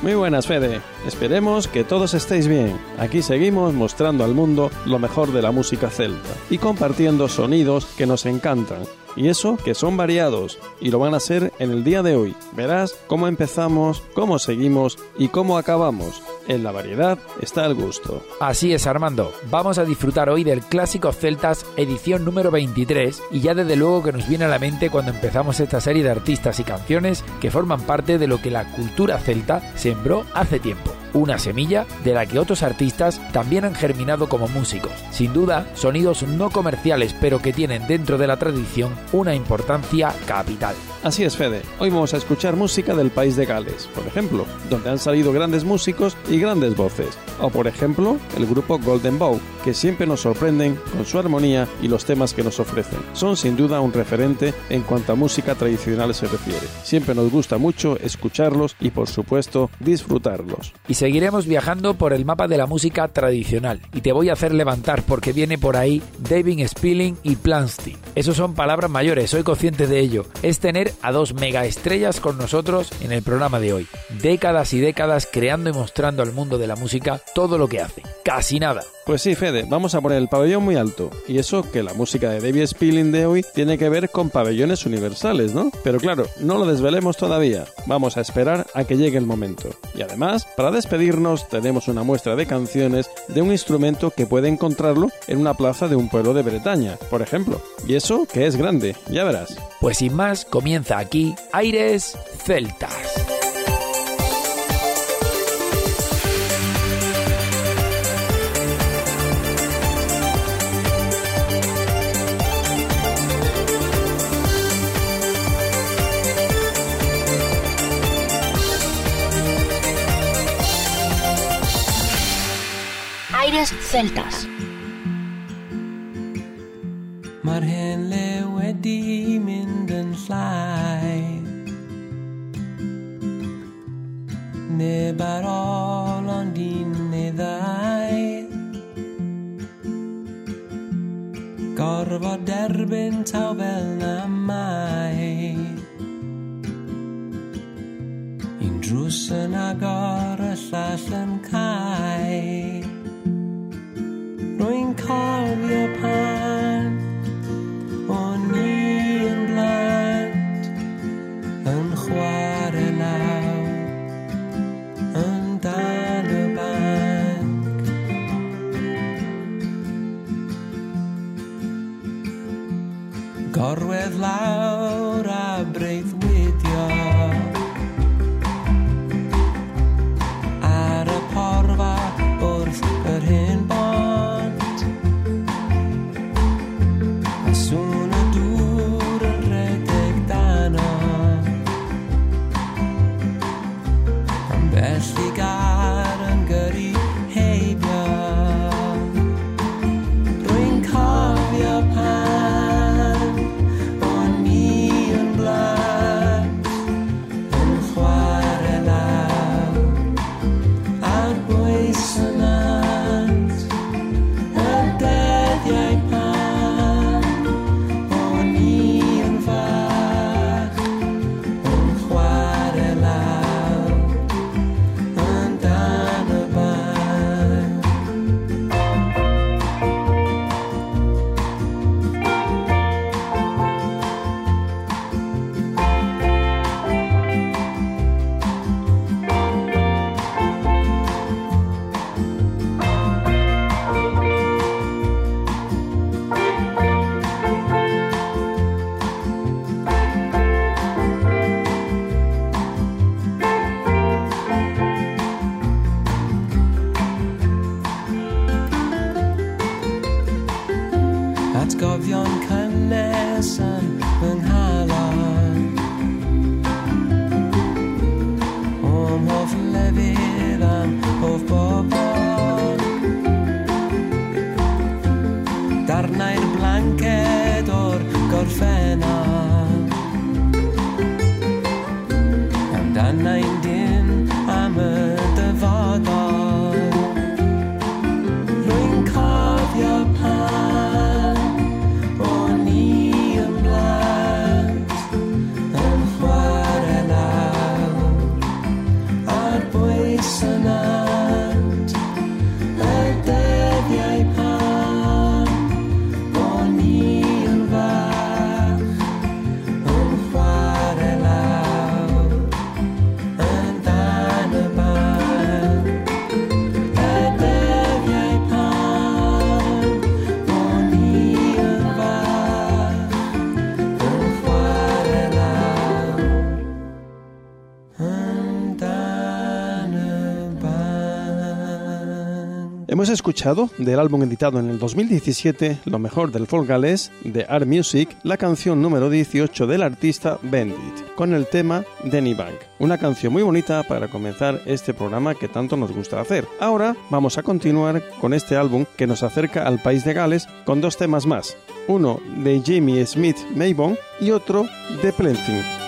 Muy buenas, Fede. Esperemos que todos estéis bien. Aquí seguimos mostrando al mundo lo mejor de la música celta y compartiendo sonidos que nos encantan y eso que son variados y lo van a ser en el día de hoy. Verás cómo empezamos, cómo seguimos y cómo acabamos. En la variedad está el gusto. Así es, Armando. Vamos a disfrutar hoy del clásico Celtas edición número 23 y ya desde luego que nos viene a la mente cuando empezamos esta serie de artistas y canciones que forman parte de lo que la cultura celta sembró hace tiempo una semilla de la que otros artistas también han germinado como músicos. Sin duda, sonidos no comerciales pero que tienen dentro de la tradición una importancia capital. Así es, Fede. Hoy vamos a escuchar música del país de Gales, por ejemplo, donde han salido grandes músicos y grandes voces. O, por ejemplo, el grupo Golden Bow, que siempre nos sorprenden con su armonía y los temas que nos ofrecen. Son sin duda un referente en cuanto a música tradicional se refiere. Siempre nos gusta mucho escucharlos y, por supuesto, disfrutarlos. Y seguiremos viajando por el mapa de la música tradicional. Y te voy a hacer levantar porque viene por ahí David Spilling y Planstein. Esos son palabras mayores, soy consciente de ello. Es tener a dos mega estrellas con nosotros en el programa de hoy. Décadas y décadas creando y mostrando al mundo de la música todo lo que hace. Casi nada. Pues sí, Fede, vamos a poner el pabellón muy alto. Y eso que la música de David Spilling de hoy tiene que ver con pabellones universales, ¿no? Pero claro, no lo desvelemos todavía. Vamos a esperar a que llegue el momento. Y además, para tenemos una muestra de canciones de un instrumento que puede encontrarlo en una plaza de un pueblo de Bretaña, por ejemplo. Y eso que es grande, ya verás. Pues sin más, comienza aquí Aires Celtas. Celtas. Mae'r hen le wedi mynd yn llai. Neb ar ôl ond un neu ddau. Gorfod derbyn taw fel na mai. Un drws yn agor y llall yn cael cofio pan o'n i yn blant yn chwarae law yn dan y banc Gorwedd law 要你看 escuchado del álbum editado en el 2017, Lo mejor del folk galés, de Art Music, la canción número 18 del artista Bendit, con el tema Denny Bank. Una canción muy bonita para comenzar este programa que tanto nos gusta hacer. Ahora vamos a continuar con este álbum que nos acerca al país de Gales con dos temas más. Uno de Jamie Smith Maybon y otro de Plenty.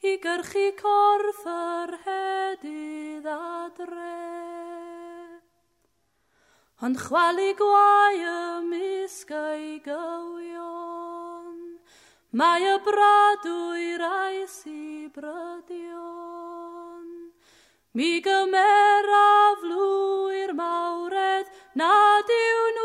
i gyrchu corff yr hedydd adre. Ond chwalu gwai ymysg ei gywion, mae y bradwy'r ais i brydion. Mi gymeraf flwy'r mawredd nad yw'n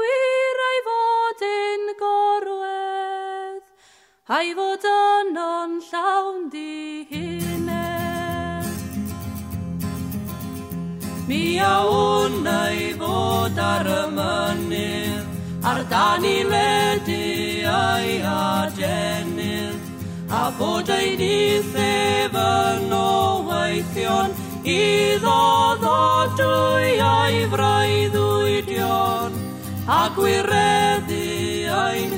Ai fod yno'n llawn di hynne. Mi a o'n ei fod ar y mynydd, ar dan i ledu ei adenydd, a bod ei nithef yn o weithion, i ddododwy ei fraiddwydion a gwireddu ein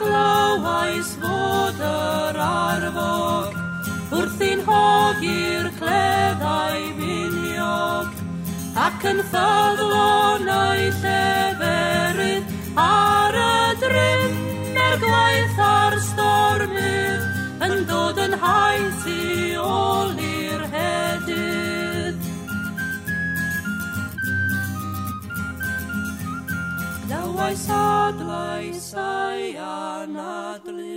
glawais fod yr arfog, wrth i'n hog i'r cleddau miniog, ac yn thyddlonau lleferydd ar y drym, er gwaith ar stormydd, yn dod yn haith i ôl i'r hedydd. Glawais adlais sa'i anadlu,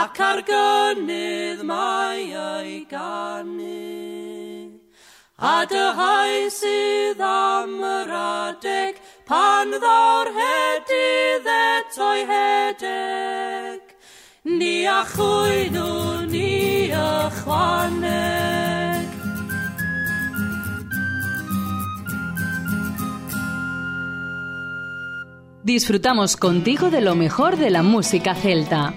ac ar gynnydd mae ei ganu. A dyhau sydd am yr adeg, pan ddor hedydd eto'i hedeg, ni a chwydw ni ychwaneg. Disfrutamos contigo de lo mejor de la música celta.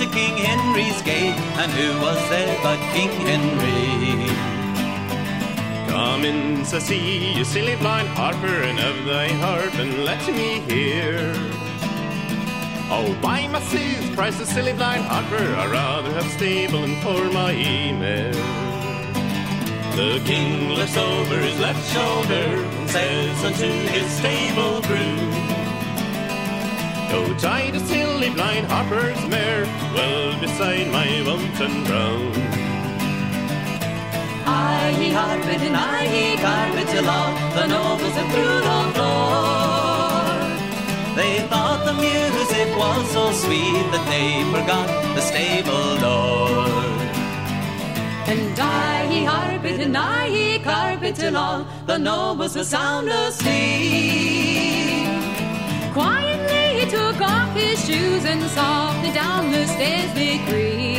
To King Henry's gate, and who was there but King Henry? Come in, says he, you silly blind harper, and of thy harp, and let me hear. Oh, why my his price a silly blind harper? I'd rather have stable and for my mare. The king looks over his left shoulder and says unto his stable crew, Oh, Go tie the silly blind harper's mare, well beside my mountain brown. I he harped and I he till all the nobles and through the floor. They thought the music was so sweet that they forgot the stable door. And I he harped and I he carpet all the nobles were sound asleep. Quietly he took off his shoes and softly down the stairs they creep.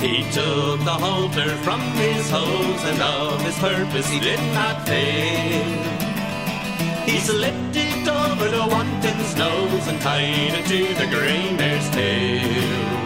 He took the halter from his hose, and of his purpose he did not fail. He slipped it over the wanton's nose and tied it to the grey mare's tail.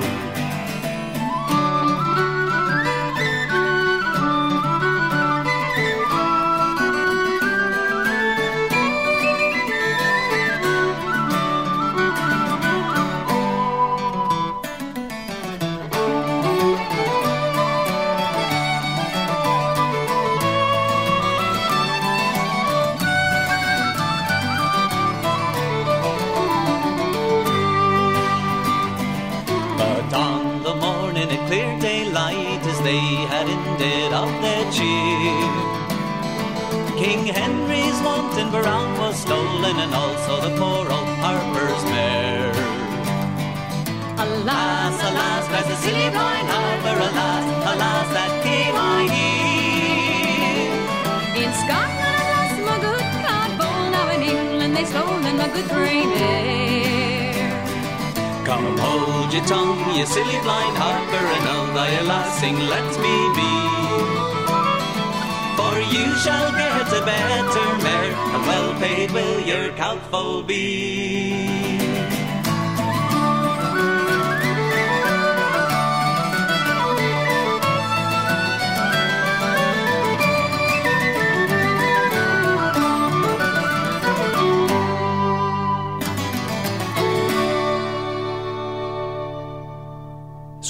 Of their cheer, King Henry's wanton brown was stolen, and also the poor old Harper's mare. Alas, alas, cries the silly blind Harper, alas, alas, that came I hear. In Scotland, alas, my good cod bowl. Now in England, they stolen my good gray mare. Come hold your tongue, you silly blind Harper, and all thy lassing let me be. For you shall get a better mare, and well paid will your countful be.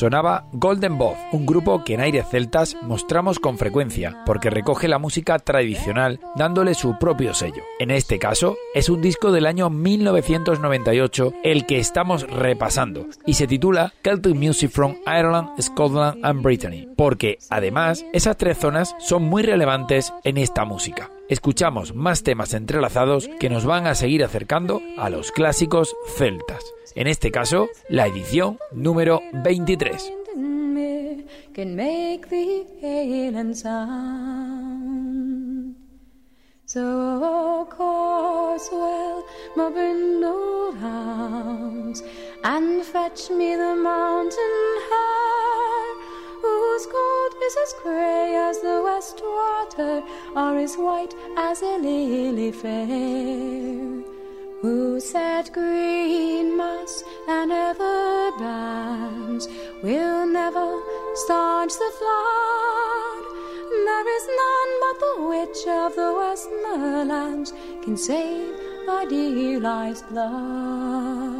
Sonaba Golden Bob, un grupo que en aires celtas mostramos con frecuencia, porque recoge la música tradicional dándole su propio sello. En este caso, es un disco del año 1998 el que estamos repasando, y se titula Celtic Music from Ireland, Scotland and Brittany, porque además esas tres zonas son muy relevantes en esta música. Escuchamos más temas entrelazados que nos van a seguir acercando a los clásicos celtas. En este caso, la edición número 23. Can make the alien sound. So Carswell, my brindled hounds, and fetch me the mountain hare, whose coat is as grey as the west water, or as white as a lily fair. Who said green moss and ever bands will never staunch the flood? There is none but the witch of the Westmerlands can save thy dear life's blood.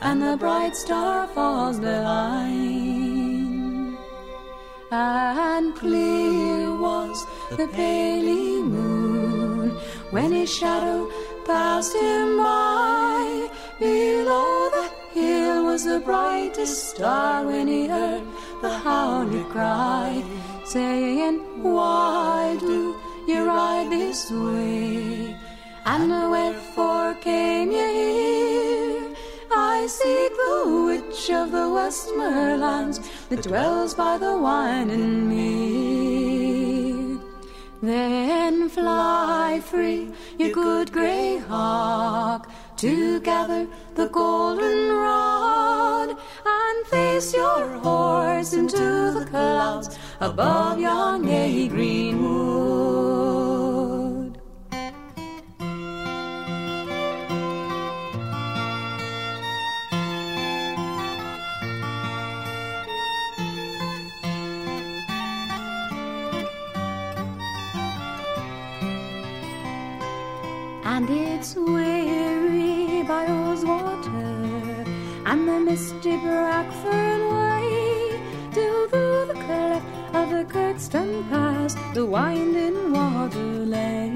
And the bright star falls behind. And clear was the paly moon when his shadow passed him by below the hill was the brightest star when he heard the howler cry, saying, Why do you ride this way? And wherefore came ye here? Seek the witch of the Westmerlands that dwells by the wine winding mead. Then fly free, you good grey hawk, to gather the golden rod and face your horse into the clouds above yon gay green wood. Misty Brackford way, till through the cleft of the Kirkstone Pass the winding water lay.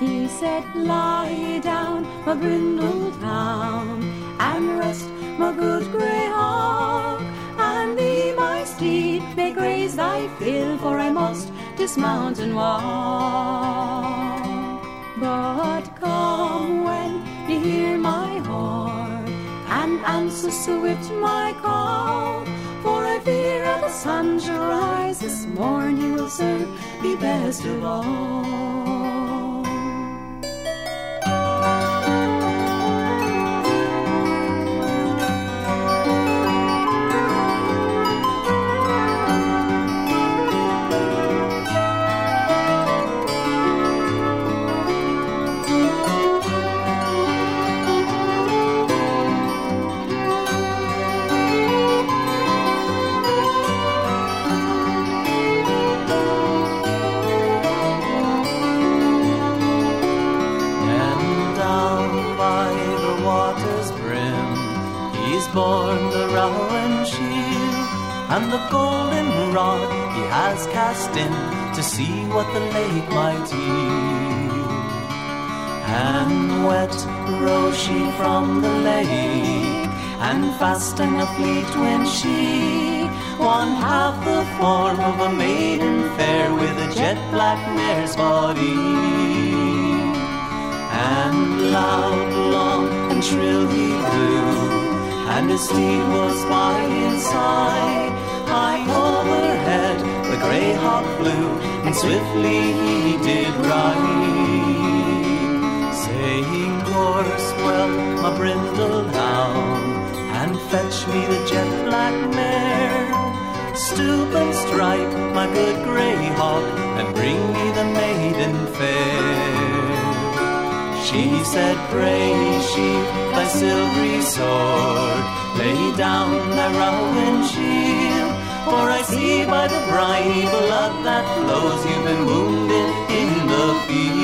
He said, Lie down, my brindle town, and rest, my good grey hawk, and thee, my steed, may graze thy fill, for I must dismount and walk. But answer swift my call, for I fear ere the sun shall rise this morn, you will serve be best of all. And the golden rod he has cast in to see what the lake might yield. And wet rose she from the lake, and fast and fleet went she, one half the form of a maiden fair with a jet black mare's body. And loud, long, and shrill he blew, and his steed was by his side. High overhead the grey hawk flew, and swiftly he did ride. Saying, Course well, my brindle hound, and fetch me the jet black mare. Stoop and strike, my good grey hawk, and bring me the maiden fair. She said, Pray, sheath thy silvery sword, lay down thy rowan shield, for I see by the briny blood that flows you've been wounded in the field.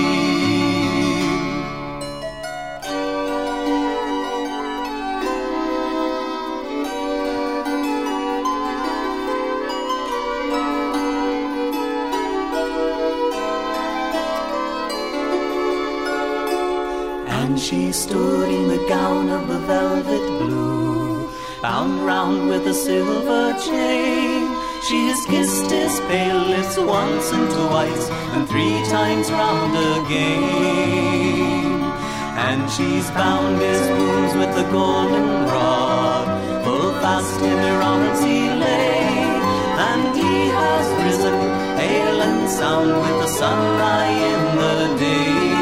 And she stood in the gown of the velvet blue, bound round with a silver chain. She has kissed his pale lips once and twice, and three times round again. And she's bound his wounds with the golden rod, full fast in her arms he lay. And he has risen, pale and sound, with the sunlight in the day.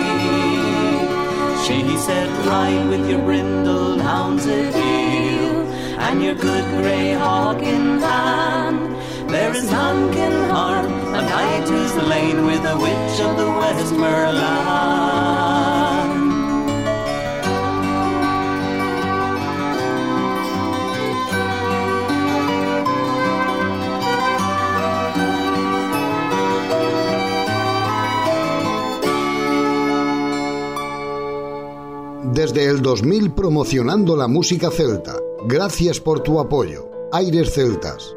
She said, Ride with your brindled hounds at heel, and your good grey hawk in hand. There is none can harm a knight who's lain with a witch of the Westmerland. Desde el 2000 promocionando la música celta. Gracias por tu apoyo. Aires Celtas.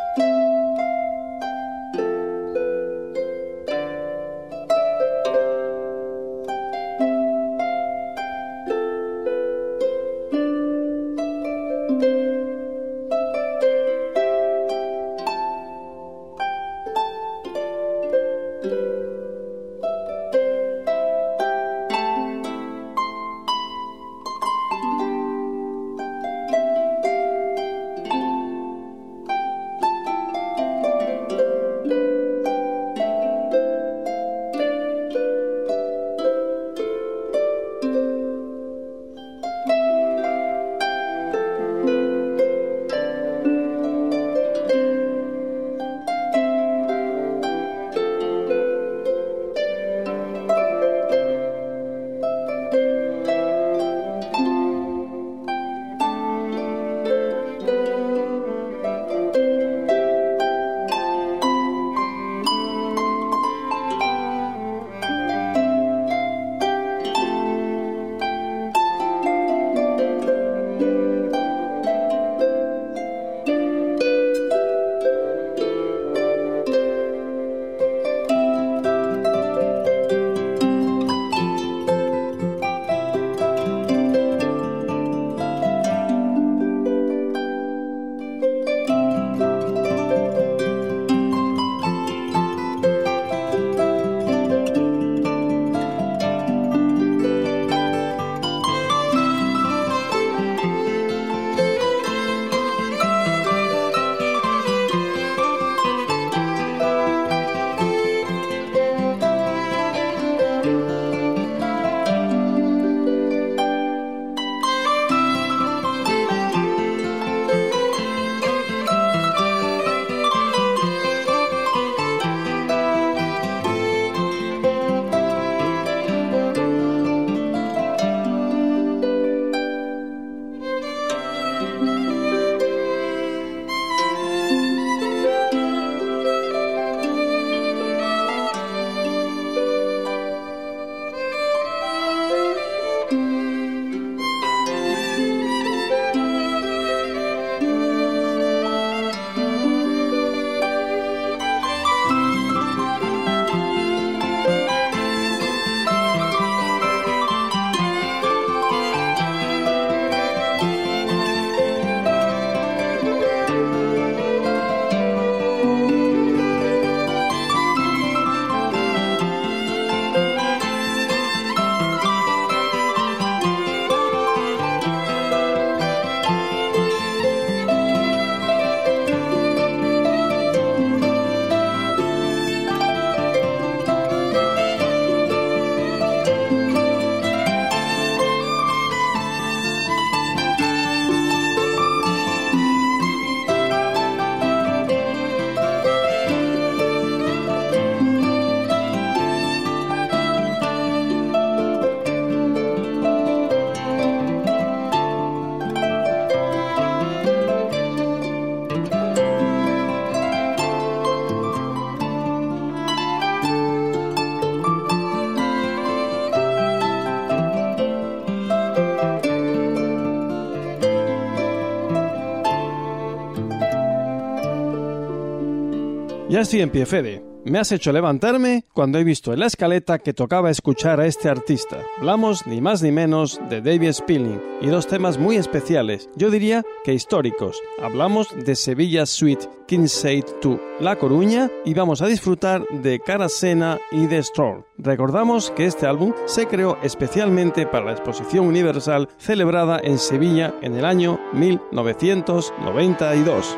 Estoy en pie, Fede. Me has hecho levantarme cuando he visto en la escaleta que tocaba escuchar a este artista. Hablamos ni más ni menos de David Spilling y dos temas muy especiales, yo diría que históricos. Hablamos de Sevilla Suite, Kinsale to La Coruña y vamos a disfrutar de Carasena y de Stroll. Recordamos que este álbum se creó especialmente para la Exposición Universal celebrada en Sevilla en el año 1992.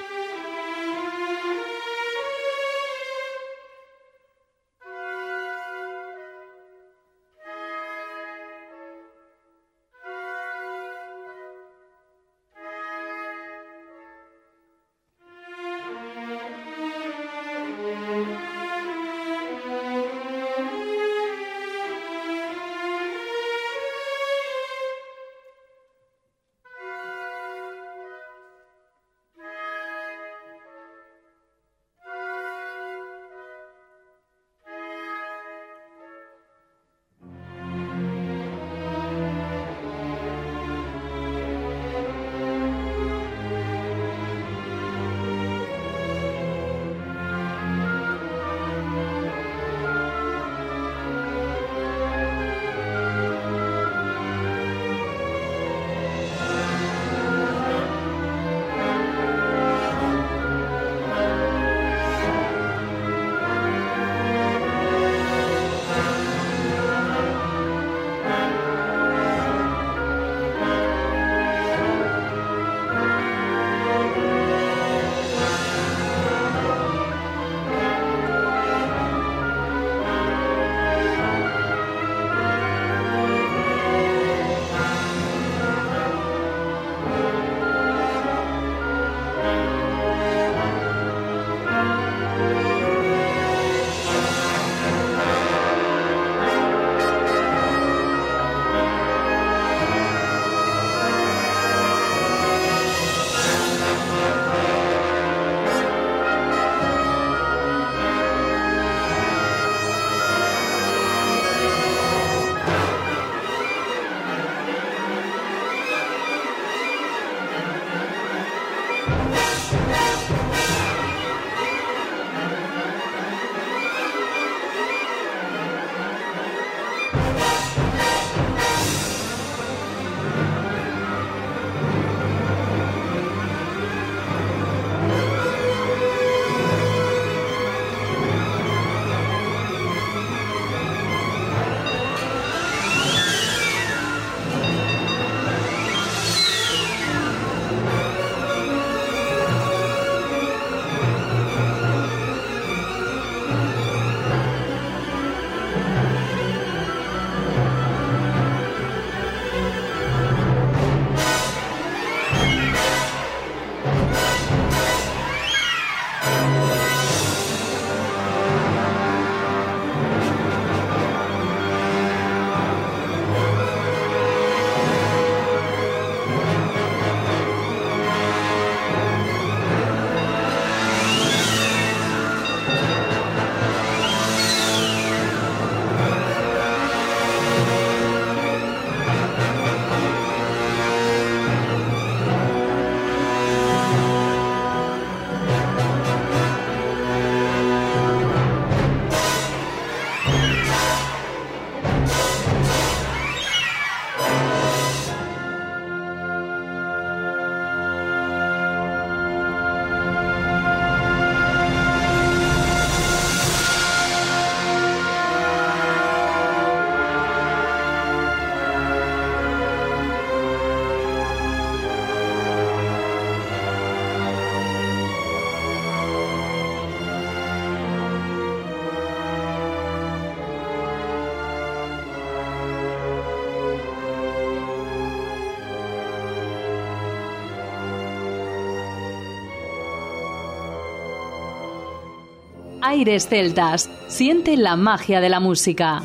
Aires Celtas. Siente la magia de la música.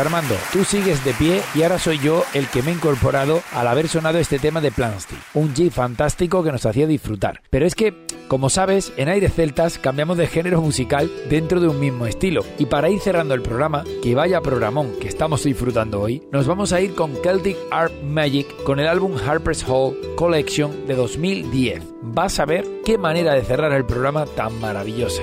Armando, tú sigues de pie y ahora soy yo el que me he incorporado al haber sonado este tema de Plansty, un G fantástico que nos hacía disfrutar. Pero es que, como sabes, en Aires Celtas cambiamos de género musical dentro de un mismo estilo. Y para ir cerrando el programa, que vaya programón que estamos disfrutando hoy, nos vamos a ir con Celtic Art Magic con el álbum Harper's Hall Collection de 2010. Vas a ver qué manera de cerrar el programa tan maravillosa.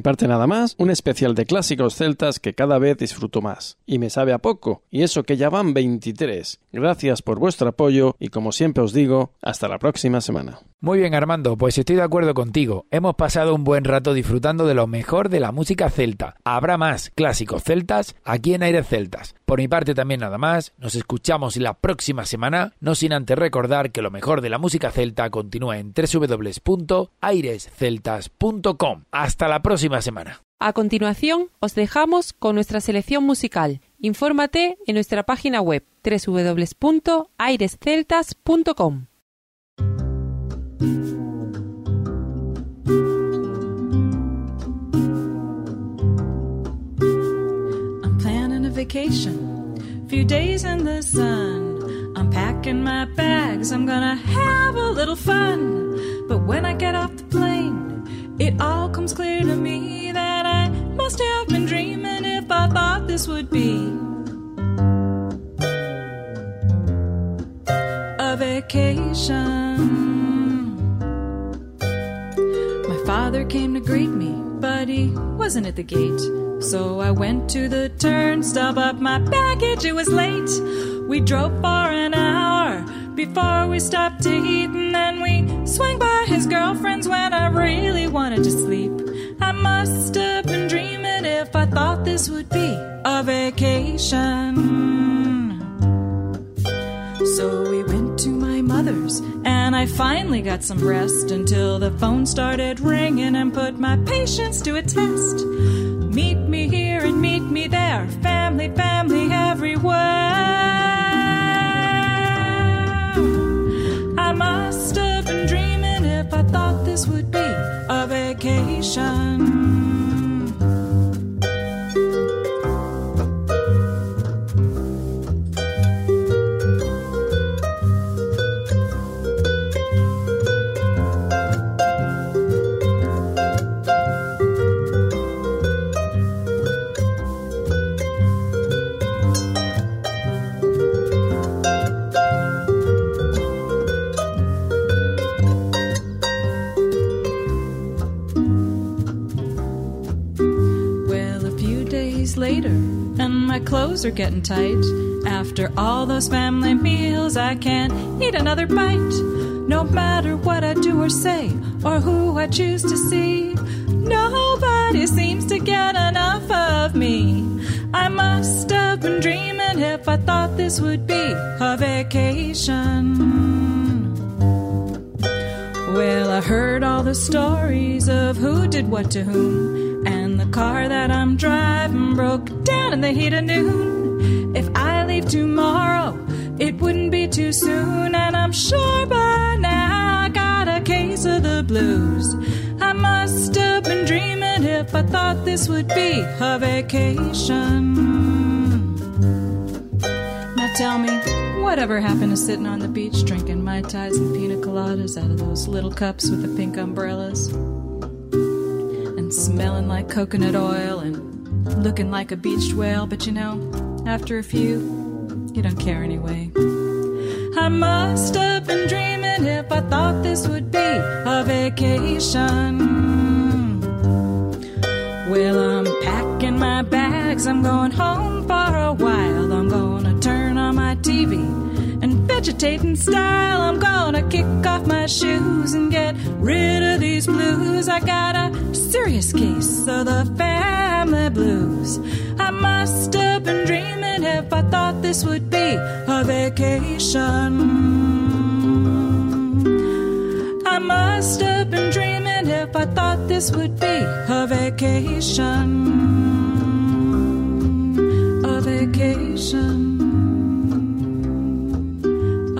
Mi parte nada más, un especial de clásicos celtas que cada vez disfruto más. Y me sabe a poco, y eso que ya van 23. Gracias por vuestro apoyo y como siempre os digo, hasta la próxima semana. Muy bien Armando, pues estoy de acuerdo contigo. Hemos pasado un buen rato disfrutando de lo mejor de la música celta. Habrá más clásicos celtas aquí en Aires Celtas. Por mi parte también nada más, nos escuchamos la próxima semana, no sin antes recordar que lo mejor de la música celta continúa en www.airesceltas.com. Hasta la próxima semana. A continuación, os dejamos con nuestra selección musical. Infórmate en nuestra página web www.airesceltas.com. I'm planning a vacation, few days in the sun. I'm packing my bags, I'm gonna have a little fun. But when I get off the plane, it all comes clear to me that I must have been dreaming if I thought this would be a vacation. My father came to greet me, but he wasn't at the gate. So I went to the turnstile, but my baggage, it was late. We drove for an hour before we stopped to eat, and then we swung by his girlfriend's when I really wanted to sleep. I must have been dreaming if I thought this would be a vacation. So we went to my mother's, and I finally got some rest until the phone started ringing and put my patience to a test. Meet me here and meet me there, family, family everywhere. This would be a vacation. Clothes are getting tight. After all those family meals, I can't eat another bite. No matter what I do or say, or who I choose to see, nobody seems to get enough of me. I must have been dreaming if I thought this would be a vacation. Well, I heard all the stories of who did what to whom, and the car that I'm driving broke down in the heat of noon. If I leave tomorrow, it wouldn't be too soon, and I'm sure by now I got a case of the blues. I must have been dreaming if I thought this would be a vacation. Now tell me, whatever happened to sitting on the beach drinking Mai Tais and pina coladas out of those little cups with the pink umbrellas? Smelling like coconut oil and looking like a beached whale, but you know, after a few, you don't care anyway. I must have been dreaming if I thought this would be a vacation. Well, I'm packing my bags, I'm going home for a while. I'm gonna turn in style. I'm gonna kick off my shoes and get rid of these blues. I got a serious case of the family blues. I must have been dreaming if I thought this would be a vacation. I must have been dreaming if I thought this would be a vacation. A vacation.